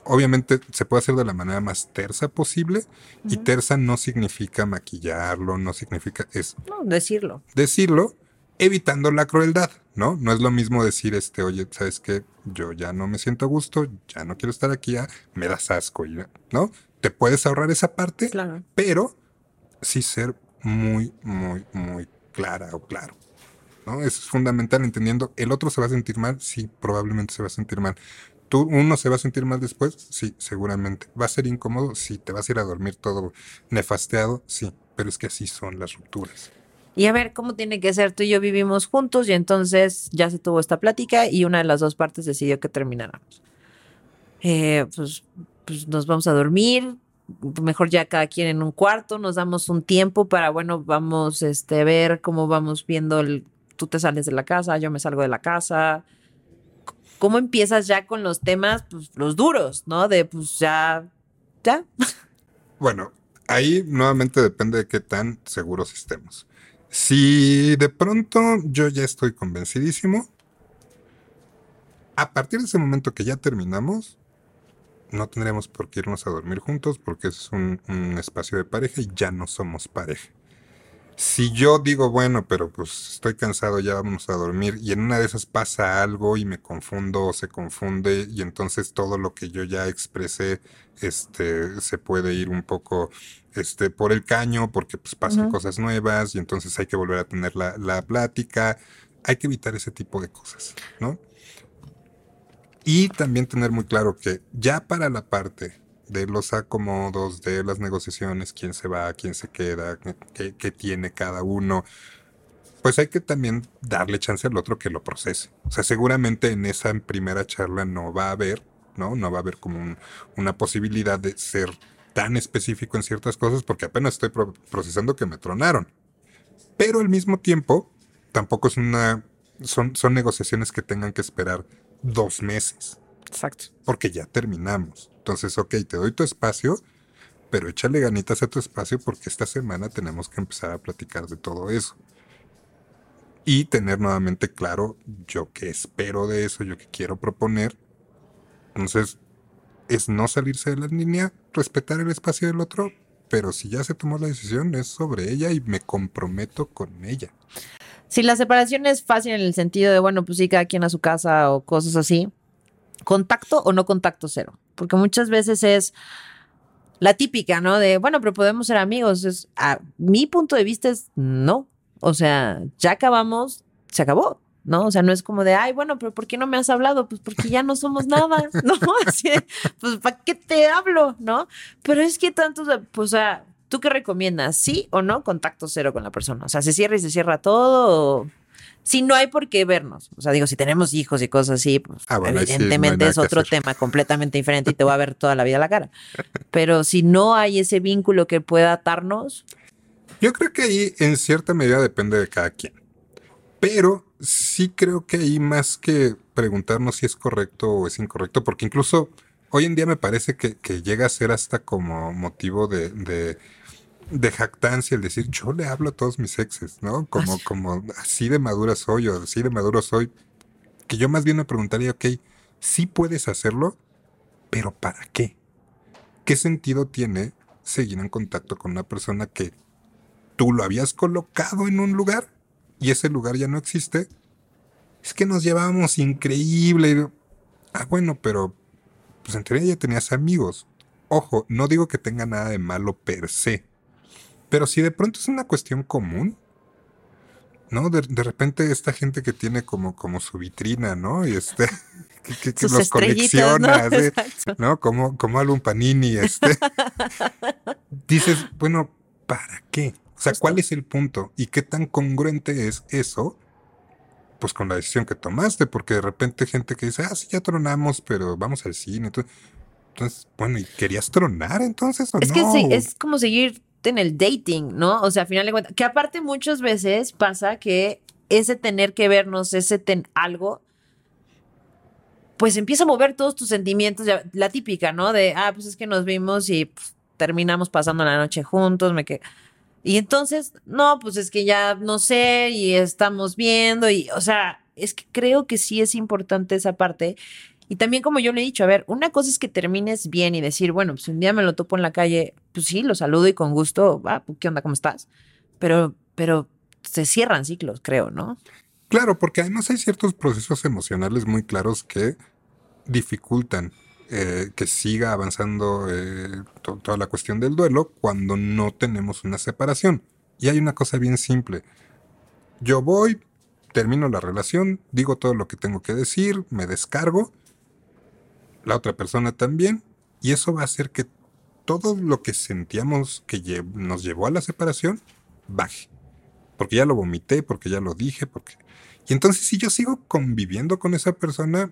obviamente se puede hacer de la manera más tersa posible y tersa no significa maquillarlo, no significa es No, decirlo. decirlo evitando la crueldad, ¿no? No es lo mismo decir, este, oye, ¿sabes qué? Yo ya no me siento a gusto, ya no quiero estar aquí, ya me das asco, ¿no? Te puedes ahorrar esa parte, Claro. pero sí ser muy, muy, muy clara o claro, ¿no? Eso es fundamental, entendiendo, el otro se va a sentir mal, sí, probablemente se va a sentir mal. ¿Tú, uno se va a sentir mal después? Sí, seguramente. ¿Va a ser incómodo? Sí. ¿Te vas a ir a dormir todo nefasteado? Sí. Pero es que así son las rupturas. Y a ver, ¿cómo tiene que ser? Tú y yo vivimos juntos y entonces ya se tuvo esta plática y una de las dos partes decidió que termináramos. Eh, pues, pues nos vamos a dormir, mejor ya cada quien en un cuarto, nos damos un tiempo para, bueno, vamos este, ver cómo vamos viendo tú te sales de la casa, yo me salgo de la casa. ¿Cómo empiezas ya con los temas, pues los duros, ¿no? De pues ya, ya. Bueno, ahí nuevamente depende de qué tan seguros estemos. Si de pronto yo ya estoy convencidísimo, a partir de ese momento que ya terminamos, no tendremos por qué irnos a dormir juntos porque es un, un espacio de pareja y ya no somos pareja. Si yo digo, bueno, pero pues estoy cansado, ya vamos a dormir, y en una de esas pasa algo y me confundo o se confunde, y entonces todo lo que yo ya expresé este, se puede ir un poco este, por el caño porque pues, pasan cosas nuevas y entonces hay que volver a tener la, la plática. Hay que evitar ese tipo de cosas, ¿no? Y también tener muy claro que ya para la parte de los acomodos, de las negociaciones, quién se va, quién se queda, qué, qué tiene cada uno, pues hay que también darle chance al otro que lo procese. O sea, seguramente en esa primera charla no va a haber, ¿no? No va a haber como un- una posibilidad de ser tan específico en ciertas cosas porque apenas estoy pro- procesando que me tronaron. Pero al mismo tiempo, tampoco es una... Son, son negociaciones que tengan que esperar dos meses Exacto. porque ya terminamos. Entonces, ok, te doy tu espacio, pero échale ganitas a tu espacio porque esta semana tenemos que empezar a platicar de todo eso. Y tener nuevamente claro yo qué espero de eso, yo qué quiero proponer. Entonces, es no salirse de la línea, respetar el espacio del otro, pero si ya se tomó la decisión es sobre ella y me comprometo con ella. Si la separación es fácil en el sentido de, bueno, pues sí, cada quien a su casa o cosas así, contacto o no contacto cero. Porque muchas veces es la típica, ¿no? De, bueno, pero podemos ser amigos. Es, a mi punto de vista es no. O sea, ya acabamos, se acabó. ¿No? O sea, no es como de, ay, bueno, pero ¿por qué no me has hablado? Pues porque ya no somos nada, ¿no? Así pues ¿para qué te hablo? ¿No? Pero es que tanto, pues, o sea, ¿tú qué recomiendas? ¿Sí o no? Contacto cero con la persona. O sea, ¿se cierra y se cierra todo? O... Si no hay por qué vernos. O sea, digo, si tenemos hijos y cosas así, pues Ah, bueno, ahí sí no evidentemente es otro hacer. tema completamente diferente y te va a ver toda la vida a la cara. Pero si no hay ese vínculo que pueda atarnos, Yo creo que ahí en cierta medida depende de cada quien. Pero sí creo que ahí más que preguntarnos si es correcto o es incorrecto, porque incluso hoy en día me parece que, que llega a ser hasta como motivo de, de, de jactancia el decir yo le hablo a todos mis exes, ¿no? Como, Así. como así de madura soy o así de maduro soy. Que yo más bien me preguntaría, ok, sí puedes hacerlo, pero ¿para qué? ¿Qué sentido tiene seguir en contacto con una persona que tú lo habías colocado en un lugar y ese lugar ya no existe? Es que nos llevábamos increíble. Ah, bueno, pero pues en teoría ya tenías amigos. Ojo, no digo que tenga nada de malo per se. Pero si de pronto es una cuestión común, ¿no? De, de repente esta gente que tiene como, como su vitrina, ¿no? Y este, que, que- que Sus los colecciona, Exacto. ¿no? Como, como álbum Panini, este. Dices, bueno, ¿para qué? O sea. ¿cuál es el punto? ¿Y qué tan congruente es eso? Pues con la decisión que tomaste, porque de repente gente que dice, ah, sí, ya tronamos, pero vamos al cine. Entonces, bueno, ¿y querías tronar entonces o Es no? que sí, es como seguir en el dating, ¿no? O sea, a final de cuentas, que aparte muchas veces pasa que ese tener que vernos, ese ten algo, pues empieza a mover todos tus sentimientos, la típica, ¿no? De, ah, pues es que nos vimos y pues, terminamos pasando la noche juntos, me que Y entonces, no, pues es que ya no sé y estamos viendo y, o sea, es que creo que sí es importante esa parte. Y también como yo le he dicho, a ver, una cosa es que termines bien y decir, bueno, pues un día me lo topo en la calle, pues sí, lo saludo y con gusto, ah, pues, ¿qué onda? ¿Cómo estás? Pero, pero se cierran ciclos, creo, ¿no? Claro, porque además hay ciertos procesos emocionales muy claros que dificultan eh, que siga avanzando eh, to- toda la cuestión del duelo cuando no tenemos una separación. Y hay una cosa bien simple. Yo voy, termino la relación, digo todo lo que tengo que decir, me descargo, la otra persona también, y eso va a hacer que todo lo que sentíamos que lle- nos llevó a la separación baje. Porque ya lo vomité, porque ya lo dije, porque... Y entonces si yo sigo conviviendo con esa persona,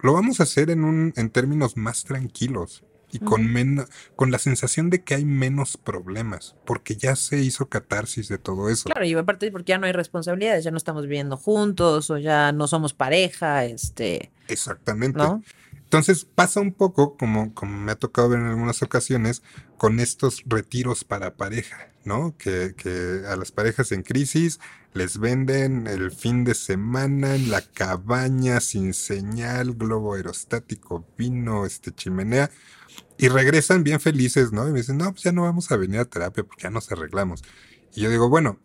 lo vamos a hacer en, un, en términos más tranquilos y con, men- con la sensación de que hay menos problemas, porque ya se hizo catarsis de todo eso. Claro, y aparte porque ya no hay responsabilidades, ya no estamos viviendo juntos o ya no somos pareja, este, Exactamente. ¿no? Entonces pasa un poco como, me ha tocado ver en algunas ocasiones con estos retiros para pareja, ¿no? Que, que a las parejas en crisis les venden el fin de semana en la cabaña sin señal, globo aerostático, vino, este chimenea y regresan bien felices, ¿no? Y me dicen, no, pues ya no vamos a venir a terapia porque ya nos arreglamos. Y yo digo, bueno,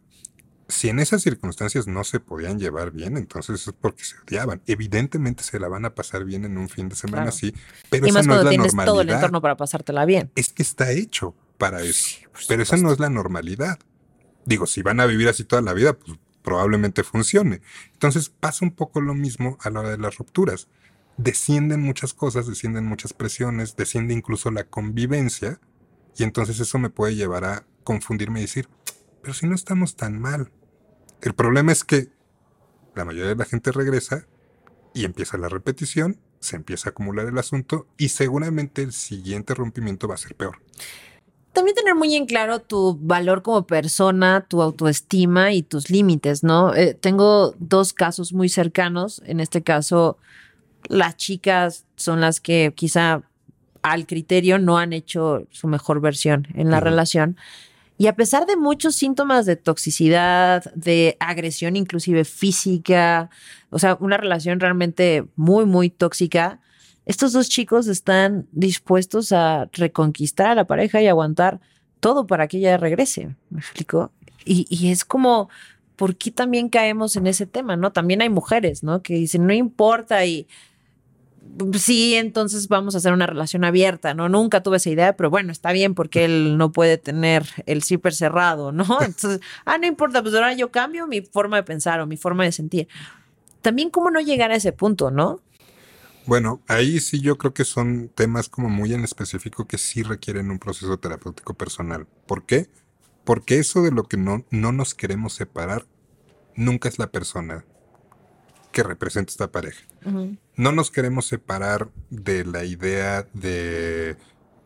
si en esas circunstancias no se podían llevar bien, entonces es porque se odiaban. Evidentemente se la van a pasar bien en un fin de semana Claro. así, pero Y esa más no es cuando la tienes todo el normalidad. entorno para pasártela bien. Es que está hecho para eso. pero esa no es la normalidad. Digo, si van a vivir así toda la vida, pues probablemente funcione. Entonces pasa un poco lo mismo a la hora de las rupturas. Descienden muchas cosas, descienden muchas presiones, desciende incluso la convivencia, y entonces eso me puede llevar a confundirme y decir, pero si no estamos tan mal. El problema es que la mayoría de la gente regresa y empieza la repetición, se empieza a acumular el asunto y seguramente el siguiente rompimiento va a ser peor. También tener muy en claro tu valor como persona, tu autoestima y tus límites, ¿no? Eh, tengo dos casos muy cercanos. En este caso, las chicas son las que quizá al criterio no han hecho su mejor versión en la relación. Y a pesar de muchos síntomas de toxicidad, de agresión inclusive física, o sea, una relación realmente muy, muy tóxica, estos dos chicos están dispuestos a reconquistar a la pareja y aguantar todo para que ella regrese. ¿Me explico? Y, y es como, ¿por qué también caemos en ese tema? ¿No? También hay mujeres, ¿no? Que dicen, no importa y sí, entonces vamos a hacer una relación abierta, ¿no? Nunca tuve esa idea, pero bueno, está bien porque él no puede tener el zipper cerrado, ¿no? Entonces, ah, no importa, pues ahora yo cambio mi forma de pensar o mi forma de sentir. También cómo no llegar a ese punto, ¿no? Bueno, ahí sí yo creo que son temas como muy en específico que sí requieren un proceso terapéutico personal. ¿Por qué? Porque eso de lo que no, no nos queremos separar nunca es la persona que representa esta pareja. No nos queremos separar de la idea de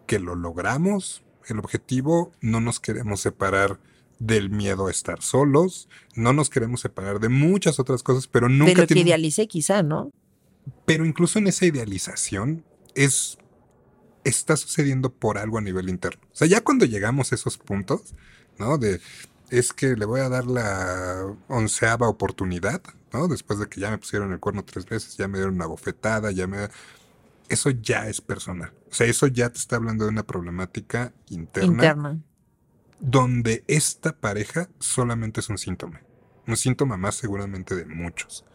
que lo logramos, el objetivo, no nos queremos separar del miedo a estar solos, no nos queremos separar de muchas otras cosas, pero De nunca lo que idealicé quizá, ¿no? pero incluso en esa idealización es está sucediendo por algo a nivel interno. O sea, ya cuando llegamos a esos puntos, ¿no? De es que le voy a dar la onceava oportunidad, ¿no? Después de que ya me pusieron el cuerno tres veces, ya me dieron una bofetada, ya me eso ya es personal. O sea, eso ya te está hablando de una problemática interna, Interna. donde esta pareja solamente es un síntoma. Un síntoma más seguramente de muchos.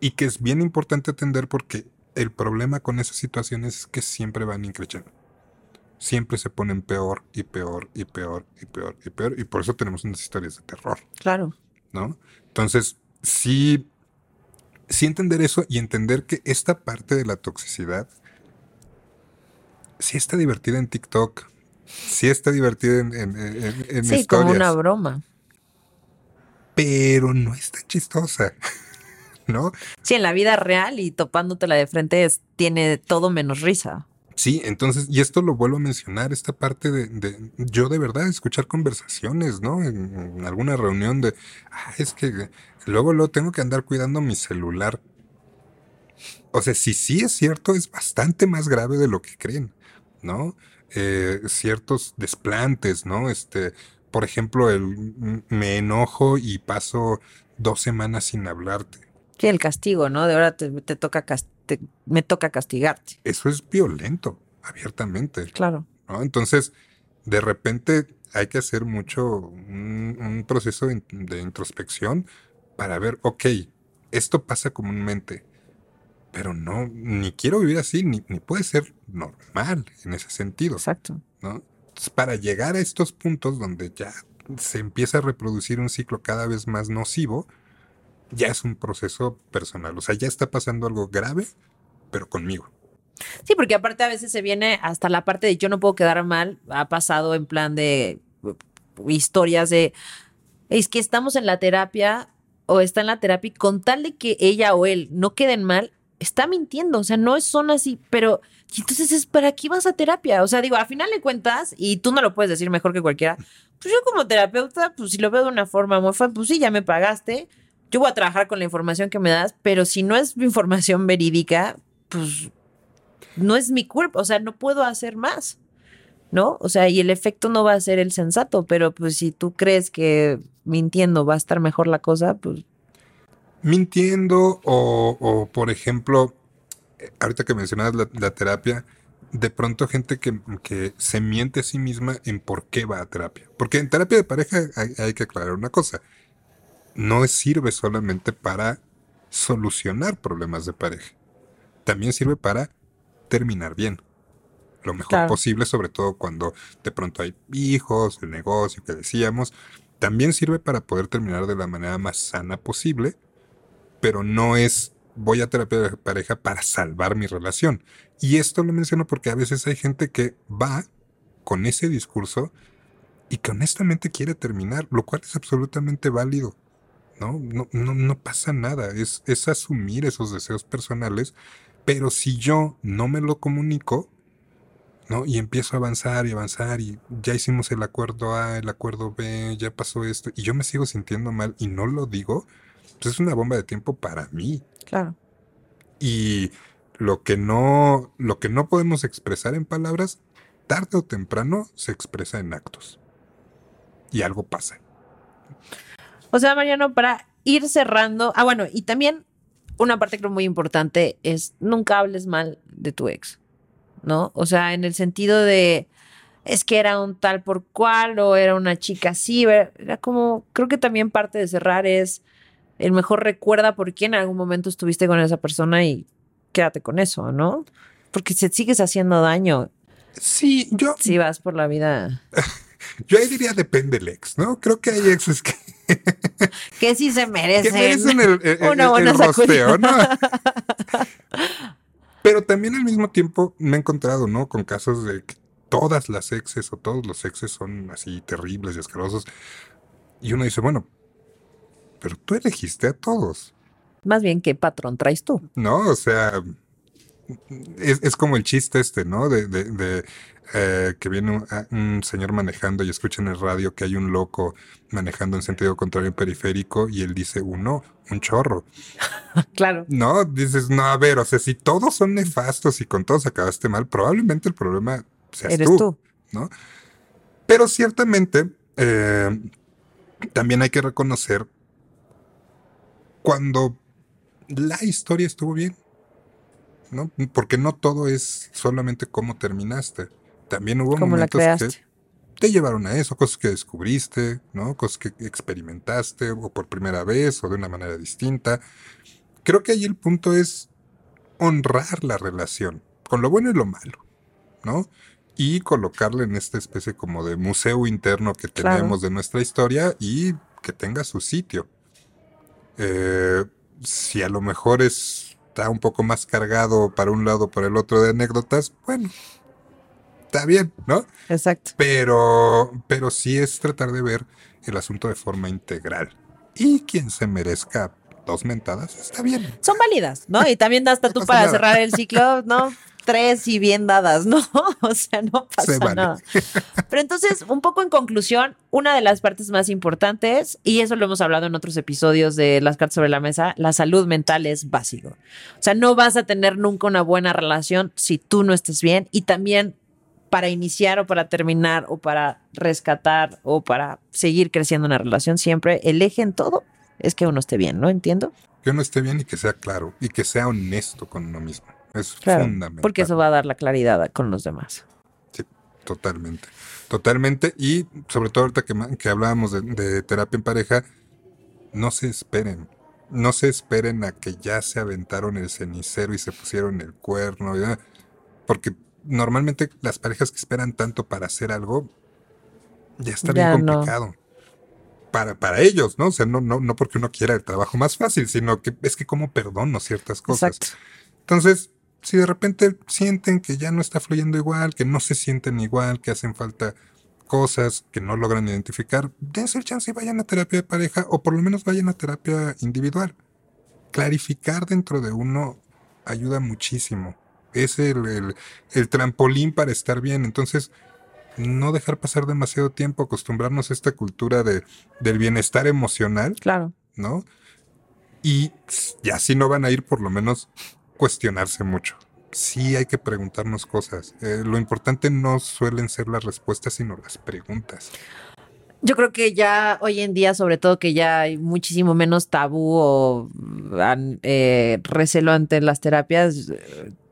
Y que es bien importante atender porque el problema con esas situaciones es que siempre van increciendo. Siempre se ponen peor y peor y peor y peor y peor. Y por eso tenemos unas historias de terror. Claro. ¿no? Entonces, sí, sí entender eso y entender que esta parte de la toxicidad sí está divertida en TikTok, sí está divertida en, en, en, en Sí, historias, como una broma. pero no está chistosa, ¿no? Sí, en la vida real y topándotela de frente es, tiene todo menos risa. Sí, entonces, y esto lo vuelvo a mencionar, esta parte de, yo de verdad escuchar conversaciones, ¿no? En, alguna reunión de, ah, es que luego lo tengo que andar cuidando mi celular. O sea, si sí es cierto, es bastante más grave de lo que creen, ¿no? Eh, ciertos desplantes, ¿no? Este, por ejemplo, el me enojo y paso dos semanas sin hablarte. Sí, el castigo, ¿no? De ahora te, te toca cas- te- me toca castigarte. Eso es violento, abiertamente. Claro. ¿no? Entonces, de repente hay que hacer mucho un, un proceso de, in- de introspección para ver, ok, esto pasa comúnmente, pero no, ni quiero vivir así, ni, ni puede ser normal en ese sentido, Exacto. ¿no? Entonces, para llegar a estos puntos donde ya se empieza a reproducir un ciclo cada vez más nocivo, ya es un proceso personal, o sea, ya está pasando algo grave, pero conmigo. Sí, porque aparte a veces se viene hasta la parte de yo no puedo quedar mal. Ha pasado en plan de uh, historias de es que estamos en la terapia o está en la terapia y con tal de que ella o él no queden mal, está mintiendo. O sea, no son así, pero entonces es para qué vas a terapia. O sea, digo, a final de cuentas, y tú no lo puedes decir mejor que cualquiera, pues yo como terapeuta, pues si lo veo de una forma muy fácil, pues sí, ya me pagaste. Yo voy a trabajar con la información que me das, pero si no es información verídica, pues no es mi culpa, o sea, no puedo hacer más, ¿no? O sea, y el efecto no va a ser el sensato, pero pues si tú crees que mintiendo va a estar mejor la cosa, pues mintiendo o, por ejemplo, ahorita que mencionabas la, terapia, de pronto gente que, que se miente a sí misma en por qué va a terapia. Porque en terapia de pareja hay que aclarar una cosa. No sirve solamente para solucionar problemas de pareja. También sirve para terminar bien. Lo mejor Claro. posible, sobre todo cuando de pronto hay hijos, el negocio que decíamos. También sirve para poder terminar de la manera más sana posible pero no es voy a terapia de pareja para salvar mi relación. Y esto lo menciono porque a veces hay gente que va con ese discurso y que honestamente quiere terminar, lo cual es absolutamente válido. ¿No? No, no, no pasa nada, es, es asumir esos deseos personales, pero si yo no me lo comunico, ¿no? Y empiezo a avanzar y avanzar y ya hicimos el acuerdo A, el acuerdo B, ya pasó esto, y yo me sigo sintiendo mal y no lo digo, pues es una bomba de tiempo para mí. claro. Y lo que no, lo que no podemos expresar en palabras, tarde o temprano se expresa en actos. Y algo pasa. O sea, Mariano, para ir cerrando, ah, bueno, y también una parte creo muy importante es nunca hables mal de tu ex, ¿no? O sea, en el sentido de es que era un tal por cual o era una chica así, era como, creo que también parte de cerrar es el mejor recuerda por qué en algún momento estuviste con esa persona y quédate con eso, ¿no? Porque si sigues haciendo daño Sí, yo, si vas por la vida. yo ahí diría depende el ex, ¿no? Creo que hay exes que, Que sí se que merecen. merecen el, el- el- Una buena el rosteo, ¿no? Pero también al mismo tiempo me he encontrado, ¿no? Con casos de que todas las exes o todos los exes son así terribles y asquerosos. Y uno dice, bueno, pero tú elegiste a todos, Más bien, ¿qué patrón traes tú? ¿no? O sea, es, es como el chiste este, ¿no? De, de- de, eh, que viene un, a- un señor manejando y escucha en el radio que hay un loco manejando en sentido contrario en periférico y él dice, uno, un chorro. Claro. No, dices, no, a ver, o sea, si todos son nefastos y con todos acabaste mal, probablemente el problema seas Eres tú, tú. ¿no? Pero ciertamente, eh, también hay que reconocer cuando la historia estuvo bien, ¿no? Porque no todo es solamente cómo terminaste. También hubo Como momentos que te llevaron a eso, cosas que descubriste, ¿no? Cosas que experimentaste o por primera vez o de una manera distinta. Creo que ahí el punto es honrar la relación, con lo bueno y lo malo, ¿no? Y colocarle en esta especie como de museo interno que Claro. tenemos de nuestra historia y que tenga su sitio, Eh, si a lo mejor está un poco más cargado para un lado o para el otro de anécdotas, bueno, está bien, ¿no? Exacto. Pero, pero sí es tratar de ver el asunto de forma integral. Y quien se merezca dos mentadas, está bien. Son válidas, ¿no? Y también hasta tú para nada. cerrar el ciclo, ¿no? Tres y bien dadas, ¿no? O sea, no pasa Se vale. nada. Pero entonces, un poco en conclusión, una de las partes más importantes, y eso lo hemos hablado en otros episodios de las cartas sobre la mesa, la salud mental es básico. O sea, no vas a tener nunca una buena relación si tú no estés bien y también para iniciar o para terminar o para rescatar o para seguir creciendo una relación, siempre el eje en todo es que uno esté bien, ¿no? Entiendo. Que uno esté bien y que sea claro y que sea honesto con uno mismo. Es Claro, fundamental. porque eso va a dar la claridad con los demás. Sí, totalmente. Totalmente. Y sobre todo ahorita que, que hablábamos de, de terapia en pareja, no se esperen. No se esperen a que ya se aventaron el cenicero y se pusieron el cuerno. Porque normalmente las parejas que esperan tanto para hacer algo, ya está bien Ya no. complicado. Para, para ellos, ¿no? O sea, no, no, no porque uno quiera el trabajo más fácil, sino que es que como perdono ciertas cosas. Exacto. Entonces, si de repente sienten que ya no está fluyendo igual, que no se sienten igual, que hacen falta cosas que no logran identificar, dense el chance y vayan a terapia de pareja o por lo menos vayan a terapia individual. Clarificar dentro de uno ayuda muchísimo. Es el, el- el trampolín para estar bien. Entonces, no dejar pasar demasiado tiempo, acostumbrarnos a esta cultura de, del bienestar emocional Claro. ¿no? Y ya si no van a ir, por lo menos cuestionarse mucho. Sí hay que preguntarnos cosas. Eh, lo importante no suelen ser las respuestas, sino las preguntas. Yo creo que ya hoy en día, sobre todo que ya hay muchísimo menos tabú o an- eh, recelo ante las terapias,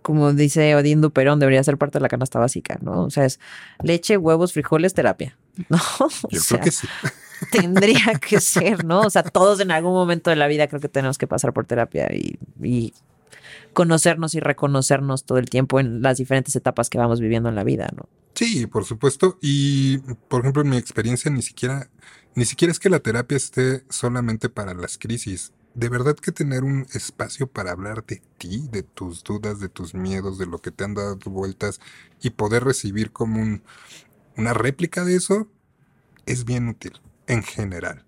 como dice Odín Duperón, debería ser parte de la canasta básica, ¿no? O sea, es leche, huevos, frijoles, terapia, ¿no? O Yo sea, creo que sí. tendría que ser, ¿no? O sea, todos en algún momento de la vida creo que tenemos que pasar por terapia y, y conocernos y reconocernos todo el tiempo en las diferentes etapas que vamos viviendo en la vida, ¿no? Sí, por supuesto. Y, por ejemplo, en mi experiencia, ni siquiera, ni siquiera es que la terapia esté solamente para las crisis. De verdad que tener un espacio para hablar de ti, de tus dudas, de tus miedos, de lo que te han dado vueltas y poder recibir como un, una réplica de eso, es bien útil, en general.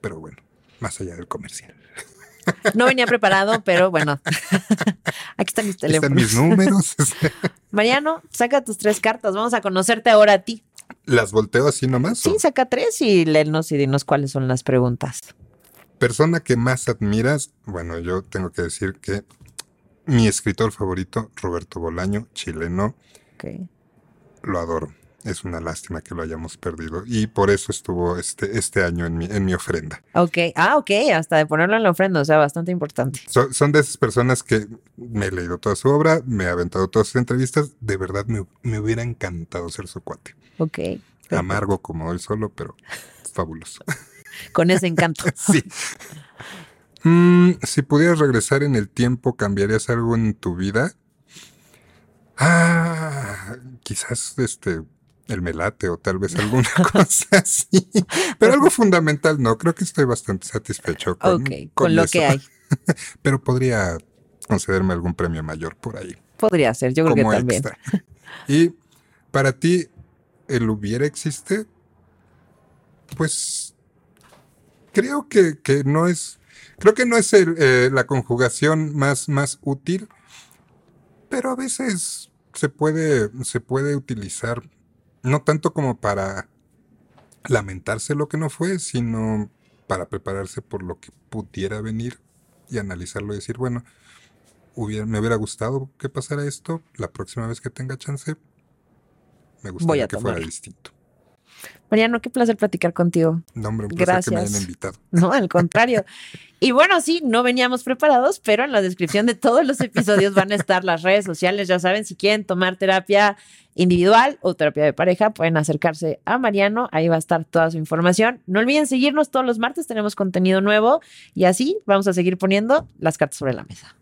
Pero bueno, más allá del comercial. No venía preparado, pero bueno, aquí están mis Están teléfonos. mis números. Mariano, saca tus tres cartas. Vamos a conocerte ahora a ti. Las volteo así nomás. Sí, ¿o? saca tres y léenos y dinos cuáles son las preguntas. Persona que más admiras, bueno, yo tengo que decir que mi escritor favorito, Roberto Bolaño, chileno, lo adoro. Es una lástima que lo hayamos perdido y por eso estuvo este, este año en mi, en mi ofrenda. Ok. Ah, ok. Hasta de ponerlo en la ofrenda, o sea, bastante importante. So- son de esas personas que me he leído toda su obra, me he aventado todas sus entrevistas. De verdad me, me hubiera encantado ser su cuate. Ok. Amargo como él solo, pero fabuloso. Con ese encanto. Sí. Mm, si pudieras regresar en el tiempo, ¿cambiarías algo en tu vida? Ah, quizás este el melate o tal vez alguna cosa así. Pero algo fundamental no, creo que estoy bastante satisfecho con, lo eso. que hay. Pero podría concederme algún premio mayor por ahí, Podría ser, yo creo como que también. extra. Y para ti, ¿el hubiera existe? Pues creo que, que no es, creo que no es el, eh, la conjugación más, más útil, pero a veces se puede, se puede utilizar no tanto como para lamentarse lo que no fue, sino para prepararse por lo que pudiera venir y analizarlo y decir, bueno, hubiera- me hubiera gustado que pasara esto, la próxima vez que tenga chance, me gustaría a que fuera distinto. Mariano, qué placer platicar contigo. No, hombre, un placer que me Gracias. hayan invitado. No, al contrario. Y bueno, sí, no veníamos preparados, pero en la descripción de todos los episodios van a estar las redes sociales. Ya saben, si quieren tomar terapia individual o terapia de pareja, pueden acercarse a Mariano. Ahí va a estar toda su información. No olviden seguirnos todos los martes, tenemos contenido nuevo y así vamos a seguir poniendo las cartas sobre la mesa.